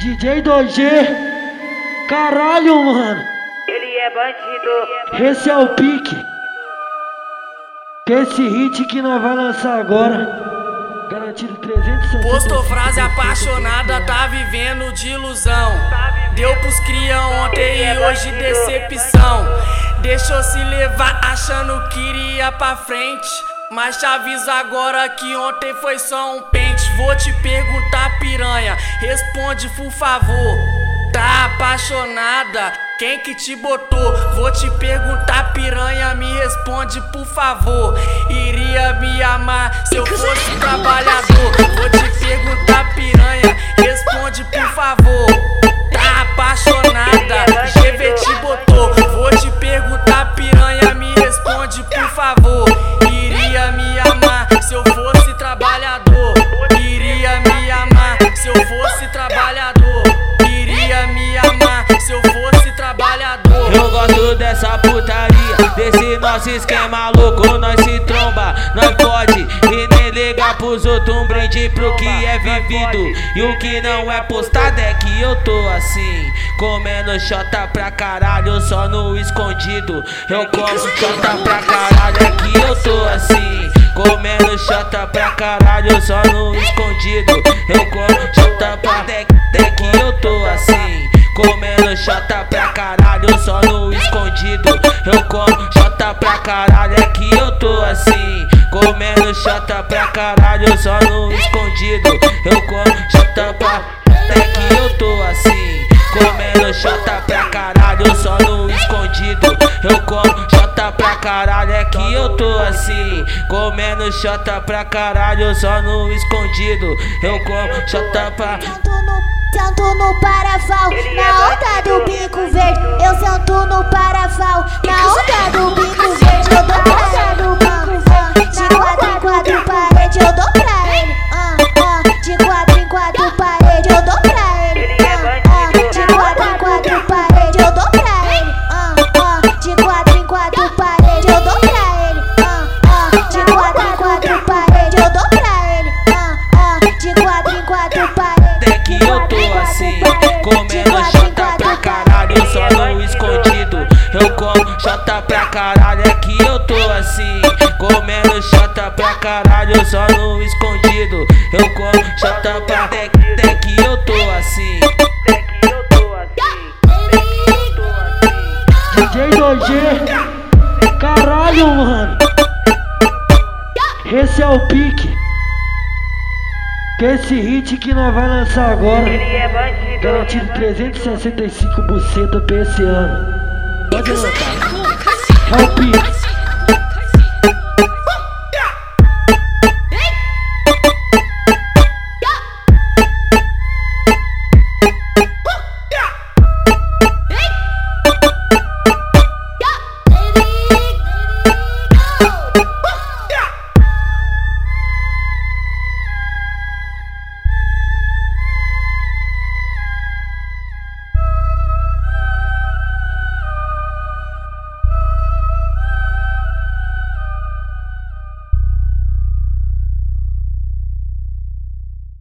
DJ 2G, caralho, mano. Ele é bandido. Esse é o pique. Que esse hit que nós vai lançar agora, garantido 360. Postou frase apaixonada, tá vivendo de ilusão. Deu pros cria ontem e hoje decepção. Deixou se levar achando que iria pra frente. Mas te aviso agora que ontem foi só um Vou te perguntar, piranha, responde por favor. Tá apaixonada? Quem que te botou? Vou te perguntar, piranha, me responde por favor. Iria me amar se eu fosse trabalhador? Nosso esquema louco. Nós se tromba, nós pode e nem liga pros outros. Um brinde pro que é vivido. E o que não é postado é que eu tô assim. Comendo xota pra caralho, só no escondido. Eu como xota pra caralho, é que eu tô assim. Comendo xota pra caralho, só no escondido. Eu como xota pra até que eu tô assim. Comendo xota pra caralho, só no escondido. Eu como pra caralho, é que eu tô assim. Comendo xota pra caralho, só no escondido. Eu como xota pra é que eu tô assim. Comendo xota pra caralho, só no escondido. Eu como xota pra caralho, é que eu tô assim. Comendo xota pra caralho, só no escondido. Eu como xota pra. Sento no, sento no parafal, na onda do bico verde. Eu sento no parafal, na onda do bico Pra caralho, só no escondido Eu como xota pra até, até que eu tô assim Até que eu tô assim. Até que eu tô assim. DJ 2G, caralho, mano. Esse é o pique. Que esse hit que nós vai lançar agora, Ele é bandido. garantido 365 buceta pra esse ano. Pode anotar. É o pique.